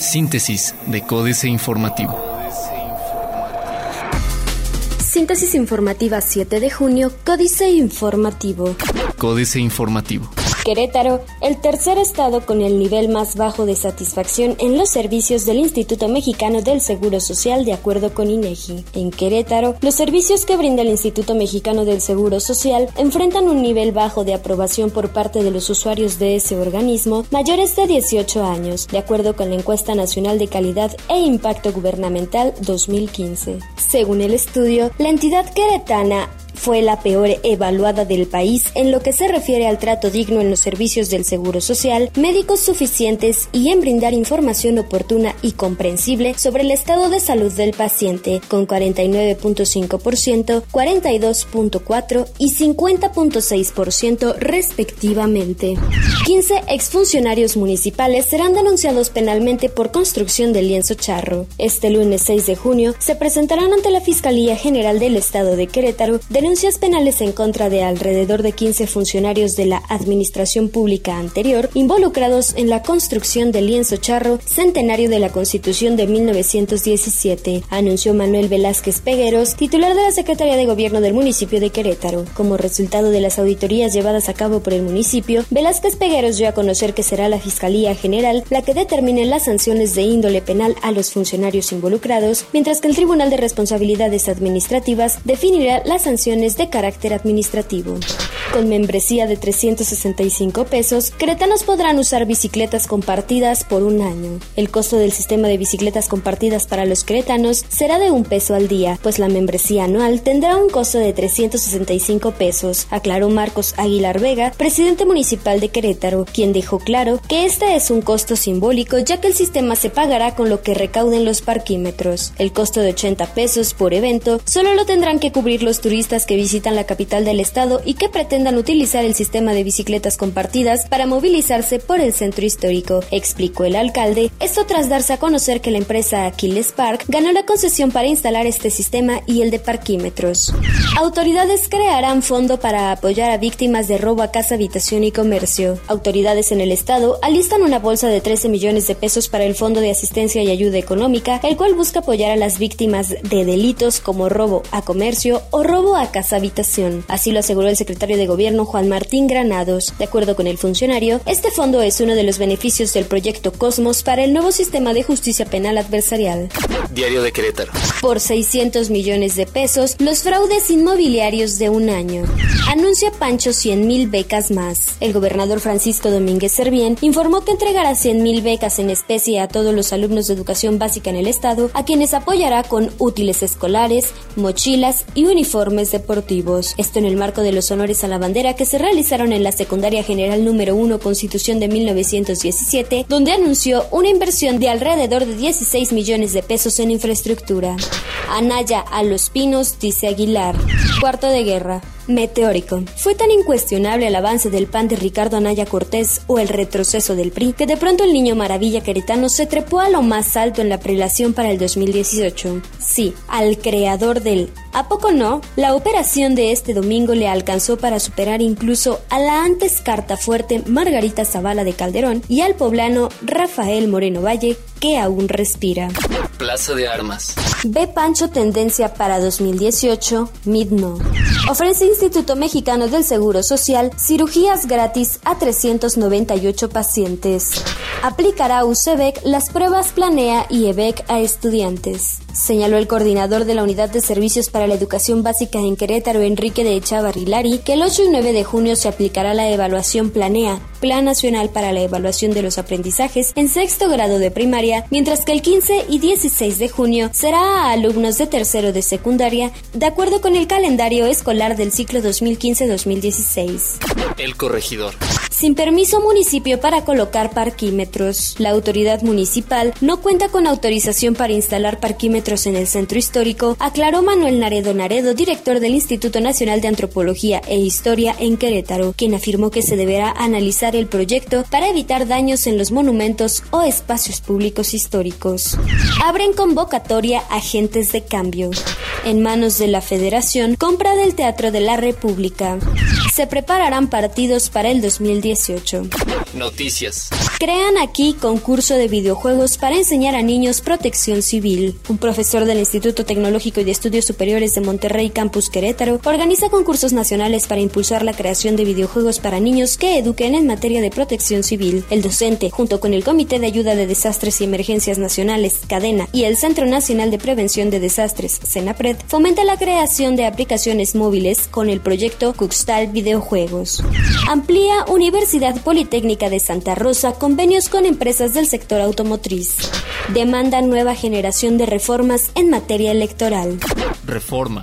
Síntesis de Códice Informativo. Síntesis informativa 7 de junio, Códice Informativo. Códice Informativo. Querétaro, el tercer estado con el nivel más bajo de satisfacción en los servicios del Instituto Mexicano del Seguro Social de acuerdo con INEGI. En Querétaro, los servicios que brinda el Instituto Mexicano del Seguro Social enfrentan un nivel bajo de aprobación por parte de los usuarios de ese organismo mayores de 18 años, de acuerdo con la encuesta nacional de calidad e impacto gubernamental 2015. Según el estudio, la entidad queretana fue la peor evaluada del país en lo que se refiere al trato digno en los servicios del Seguro Social, médicos suficientes y en brindar información oportuna y comprensible sobre el estado de salud del paciente, con 49.5%, 42.4% y 50.6% respectivamente. 15 exfuncionarios municipales serán denunciados penalmente por construcción de lienzo charro. Este lunes 6 de junio se presentarán ante la Fiscalía General del Estado de Querétaro denuncias penales en contra de alrededor de 15 funcionarios de la administración pública anterior involucrados en la construcción del lienzo charro centenario de la Constitución de 1917, anunció Manuel Velázquez Pegueros, titular de la Secretaría de Gobierno del municipio de Querétaro. Como resultado de las auditorías llevadas a cabo por el municipio, Velázquez Pegueros dio a conocer que será la Fiscalía General la que determine las sanciones de índole penal a los funcionarios involucrados, mientras que el Tribunal de Responsabilidades Administrativas definirá las sanciones de carácter administrativo. Con membresía de 365 pesos, cretanos podrán usar bicicletas compartidas por un año. El costo del sistema de bicicletas compartidas para los cretanos será de un peso al día, pues la membresía anual tendrá un costo de 365 pesos, aclaró Marcos Aguilar Vega, presidente municipal de Querétaro, quien dejó claro que este es un costo simbólico ya que el sistema se pagará con lo que recauden los parquímetros. El costo de 80 pesos por evento solo lo tendrán que cubrir los turistas que visitan la capital del estado y que pretendan utilizar el sistema de bicicletas compartidas para movilizarse por el centro histórico, explicó el alcalde, esto tras darse a conocer que la empresa Aquiles Park ganó la concesión para instalar este sistema y el de parquímetros. Autoridades crearán fondo para apoyar a víctimas de robo a casa, habitación y comercio. Autoridades en el estado alistan una bolsa de 13 millones de pesos para el Fondo de Asistencia y Ayuda Económica, el cual busca apoyar a las víctimas de delitos como robo a comercio o robo a casa habitación. Así lo aseguró el secretario de Gobierno Juan Martín Granados. De acuerdo con el funcionario, este fondo es uno de los beneficios del proyecto Cosmos para el nuevo sistema de justicia penal adversarial. Diario de Querétaro. Por 600 millones de pesos, los fraudes inmobiliarios de un año. Anuncia Pancho 100 mil becas más. El gobernador Francisco Domínguez Servién informó que entregará 100 mil becas en especie a todos los alumnos de educación básica en el estado, a quienes apoyará con útiles escolares, mochilas y uniformes de esto en el marco de los honores a la bandera que se realizaron en la Secundaria General número 1 Constitución de 1917, donde anunció una inversión de alrededor de 16 millones de pesos en infraestructura. Anaya a los pinos, dice Aguilar. Cuarto de guerra. Meteórico. Fue tan incuestionable el avance del PAN de Ricardo Anaya Cortés o el retroceso del PRI que de pronto el niño maravilla queretano se trepó a lo más alto en la prelación para el 2018. Sí, al creador del ¿A poco no? La operación de este domingo le alcanzó para superar incluso a la antes carta fuerte Margarita Zavala de Calderón y al poblano Rafael Moreno Valle, que aún respira. Plaza de Armas. Ve Pancho tendencia para 2018, Midno. Ofrece Instituto Mexicano del Seguro Social cirugías gratis a 398 pacientes. Aplicará UCEBEC las pruebas Planea y EBEC a estudiantes. Señaló el coordinador de la Unidad de Servicios para la Educación Básica en Querétaro, Enrique de Echavarrilari, que el 8 y 9 de junio se aplicará la evaluación Planea, Plan Nacional para la Evaluación de los Aprendizajes en sexto grado de primaria, mientras que el 15 y 16 de junio será a alumnos de tercero de secundaria, de acuerdo con el calendario escolar del ciclo 2015-2016. El corregidor. Sin permiso municipio para colocar parquímetros. La autoridad municipal no cuenta con autorización para instalar parquímetros en el centro histórico, aclaró Manuel Naredo Naredo, director del Instituto Nacional de Antropología e Historia en Querétaro, quien afirmó que se deberá analizar el proyecto para evitar daños en los monumentos o espacios públicos históricos. Abren convocatoria agentes de cambio. En manos de la Federación, compra del Teatro de la República. Se prepararán partidos para el 2018. Noticias. Crean aquí concurso de videojuegos para enseñar a niños protección civil. Un profesor del Instituto Tecnológico y de Estudios Superiores de Monterrey Campus Querétaro organiza concursos nacionales para impulsar la creación de videojuegos para niños que eduquen en materia de protección civil. El docente, junto con el Comité de Ayuda de Desastres y Emergencias Nacionales, Cadena, y el Centro Nacional de Prevención de Desastres, Fomenta la creación de aplicaciones móviles con el proyecto Cuxtal Videojuegos. Amplía Universidad Politécnica de Santa Rosa convenios con empresas del sector automotriz. Demanda nueva generación de reformas en materia electoral. Reforma.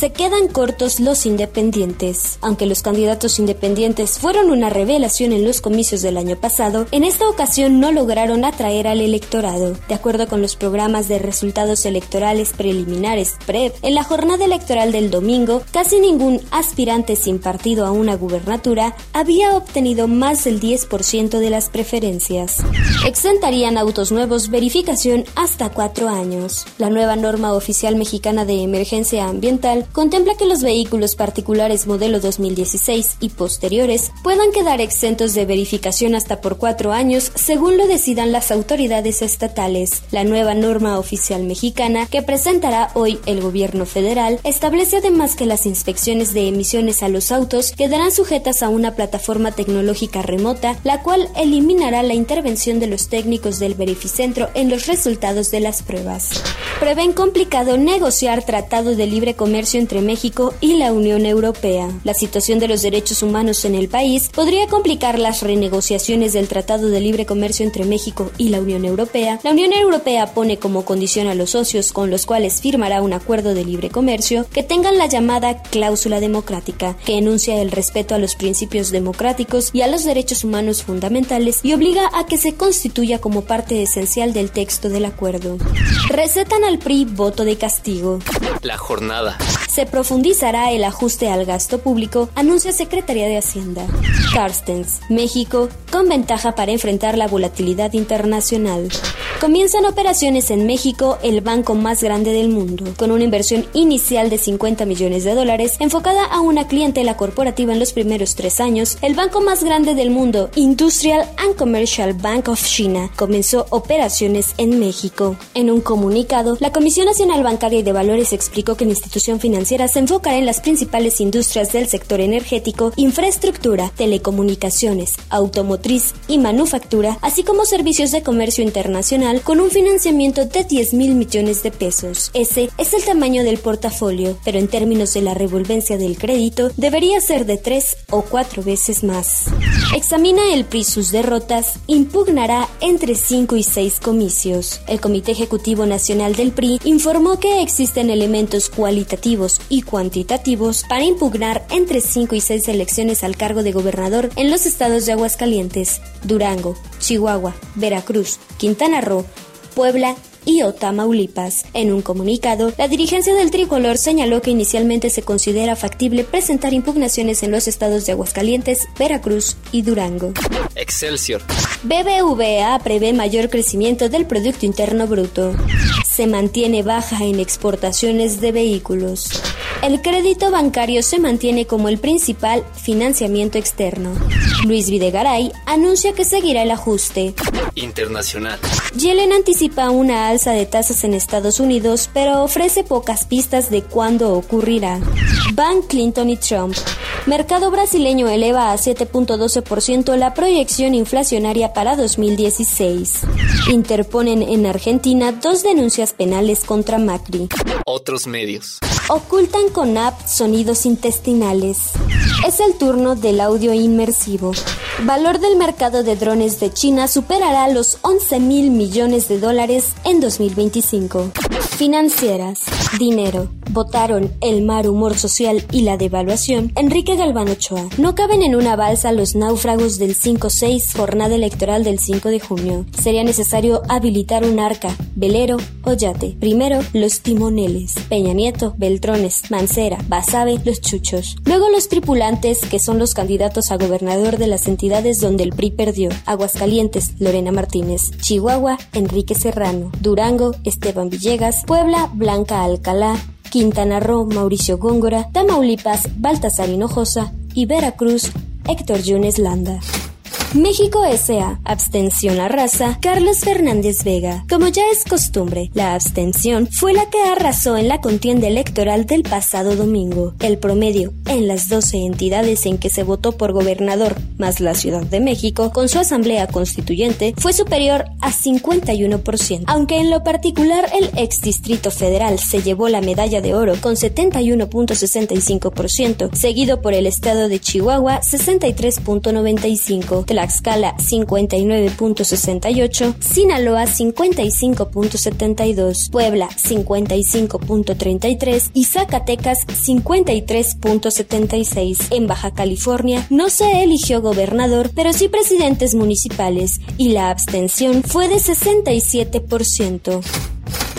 Se quedan cortos los independientes. Aunque los candidatos independientes fueron una revelación en los comicios del año pasado, en esta ocasión no lograron atraer al electorado. De acuerdo con los programas de resultados electorales preliminares PREP, en la jornada electoral del domingo, casi ningún aspirante sin partido a una gubernatura había obtenido más del 10% de las preferencias. Exentarían autos nuevos verificación hasta cuatro años. La nueva norma oficial mexicana de emergencia ambiental contempla que los vehículos particulares modelo 2016 y posteriores puedan quedar exentos de verificación hasta por cuatro años según lo decidan las autoridades estatales. La nueva norma oficial mexicana que presentará hoy el gobierno federal establece además que las inspecciones de emisiones a los autos quedarán sujetas a una plataforma tecnológica remota, la cual eliminará la intervención de los técnicos del verificentro en los resultados de las pruebas. Prevén complicado negociar tratado de libre comercio entre México y la Unión Europea. La situación de los derechos humanos en el país podría complicar las renegociaciones del Tratado de Libre Comercio entre México y la Unión Europea. La Unión Europea pone como condición a los socios con los cuales firmará un acuerdo de libre comercio que tengan la llamada cláusula democrática, que enuncia el respeto a los principios democráticos y a los derechos humanos fundamentales y obliga a que se constituya como parte esencial del texto del acuerdo. Recetan al PRI voto de castigo. La jornada se profundizará el ajuste al gasto público, anuncia Secretaría de Hacienda. Carstens, México, con ventaja para enfrentar la volatilidad internacional. Comienzan operaciones en México, el banco más grande del mundo, con una inversión inicial de 50 millones de dólares enfocada a una clientela corporativa en los primeros tres años. El banco más grande del mundo, Industrial and Commercial Bank of China, comenzó operaciones en México. En un comunicado, la Comisión Nacional Bancaria y de Valores explicó que la institución financiera se enfocará en las principales industrias del sector energético, infraestructura, telecomunicaciones, automotriz y manufactura, así como servicios de comercio internacional con un financiamiento de 10 mil millones de pesos. Ese es el tamaño del portafolio, pero en términos de la revolvencia del crédito debería ser de tres o cuatro veces más. Examina el PRI sus derrotas, impugnará entre 5 y 6 comicios. El Comité Ejecutivo Nacional del PRI informó que existen elementos cualitativos y cuantitativos para impugnar entre 5 y 6 elecciones al cargo de gobernador en los estados de Aguascalientes, Durango, Chihuahua, Veracruz, Quintana Roo, Puebla y Otamaulipas. En un comunicado, la dirigencia del tricolor señaló que inicialmente se considera factible presentar impugnaciones en los estados de Aguascalientes, Veracruz y Durango. Excelsior. BBVA prevé mayor crecimiento del Producto Interno Bruto. Se mantiene baja en exportaciones de vehículos. El crédito bancario se mantiene como el principal financiamiento externo. Luis Videgaray anuncia que seguirá el ajuste. Internacional. Yellen anticipa una alza de tasas en Estados Unidos, pero ofrece pocas pistas de cuándo ocurrirá. Van Clinton y Trump. Mercado brasileño eleva a 7.12% la proyección inflacionaria para 2016. Interponen en Argentina dos denuncias penales contra Macri. Otros medios. Ocultan con app sonidos intestinales. Es el turno del audio inmersivo. Valor del mercado de drones de China superará los 11 mil millones de dólares en 2025. Financieras. Dinero. Votaron el mar humor social y la devaluación. Enrique Galván Ochoa. No caben en una balsa los náufragos del 5-6 jornada electoral del 5 de junio. Sería necesario habilitar un arca, velero o yate. Primero, los timoneles. Peña Nieto, Beltrones, Mancera, Basabe, los chuchos. Luego los tripulantes, que son los candidatos a gobernador de las entidades donde el PRI perdió. Aguascalientes, Lorena Martínez. Chihuahua, Enrique Serrano. Durango, Esteban Villegas. Puebla, Blanca Alcalá. Quintana Roo, Mauricio Góngora, Tamaulipas, Baltasar Hinojosa y Veracruz, Héctor Yunes Landa. México S.A. Abstención a raza. Carlos Fernández Vega. Como ya es costumbre, la abstención fue la que arrasó en la contienda electoral del pasado domingo. El promedio en las 12 entidades en que se votó por gobernador, más la Ciudad de México, con su asamblea constituyente, fue superior a 51%. Aunque en lo particular el ex Distrito Federal se llevó la medalla de oro con 71.65%, seguido por el estado de Chihuahua 63.95%. Tlaxcala 59.68, Sinaloa 55.72, Puebla 55.33 y Zacatecas 53.76. En Baja California no se eligió gobernador, pero sí presidentes municipales y la abstención fue de 67%.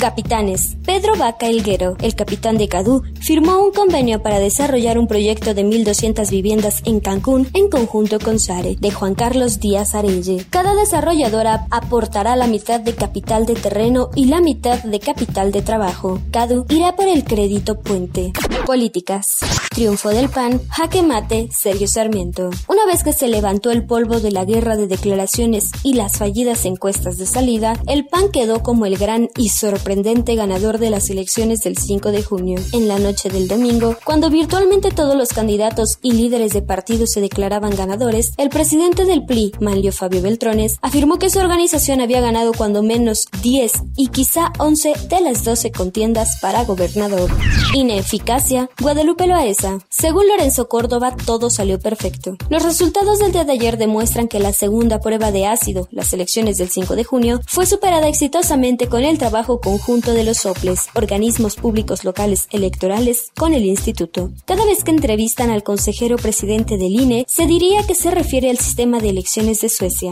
Capitanes. Pedro Vaca Elguero, el capitán de Cadú, firmó un convenio para desarrollar un proyecto de 1.200 viviendas en Cancún en conjunto con SARE, de Juan Carlos Díaz Arelle. Cada desarrolladora aportará la mitad de capital de terreno y la mitad de capital de trabajo. Cadu irá por el crédito puente. Políticas. Triunfo del PAN, jaque mate, Sergio Sarmiento. Una vez que se levantó el polvo de la guerra de declaraciones y las fallidas encuestas de salida, el PAN quedó como el gran y sorprendente ganador de las elecciones del 5 de junio. En la noche del domingo, cuando virtualmente todos los candidatos y líderes de partidos se declaraban ganadores, el presidente del PLI, Manlio Fabio Beltrones, afirmó que su organización había ganado cuando menos 10 y quizá 11 de las 12 contiendas para gobernador. Ineficacia, Guadalupe Loaesa. Según Lorenzo Córdoba, todo salió perfecto. Los resultados del día de ayer demuestran que la segunda prueba de ácido, las elecciones del 5 de junio, fue superada exitosamente con el trabajo conjunto de los soples, organismos públicos locales electorales, con el instituto. Cada vez que entrevistan al consejero presidente del INE, se diría que se refiere al sistema de elecciones de Suecia.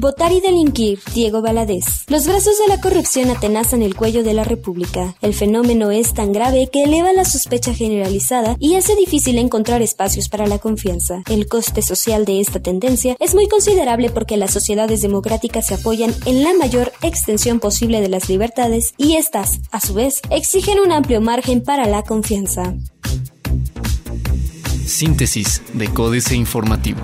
Votar y delinquir, Diego Valadez. Los brazos de la corrupción atenazan el cuello de la República. El fenómeno es tan grave que eleva la sospecha generalizada y hace difícil encontrar espacios para la confianza. El coste social de esta tendencia es muy considerable porque las sociedades democráticas se apoyan en la mayor extensión posible de las libertades y estas, a su vez, exigen un amplio margen para la confianza. Síntesis de Códice Informativo.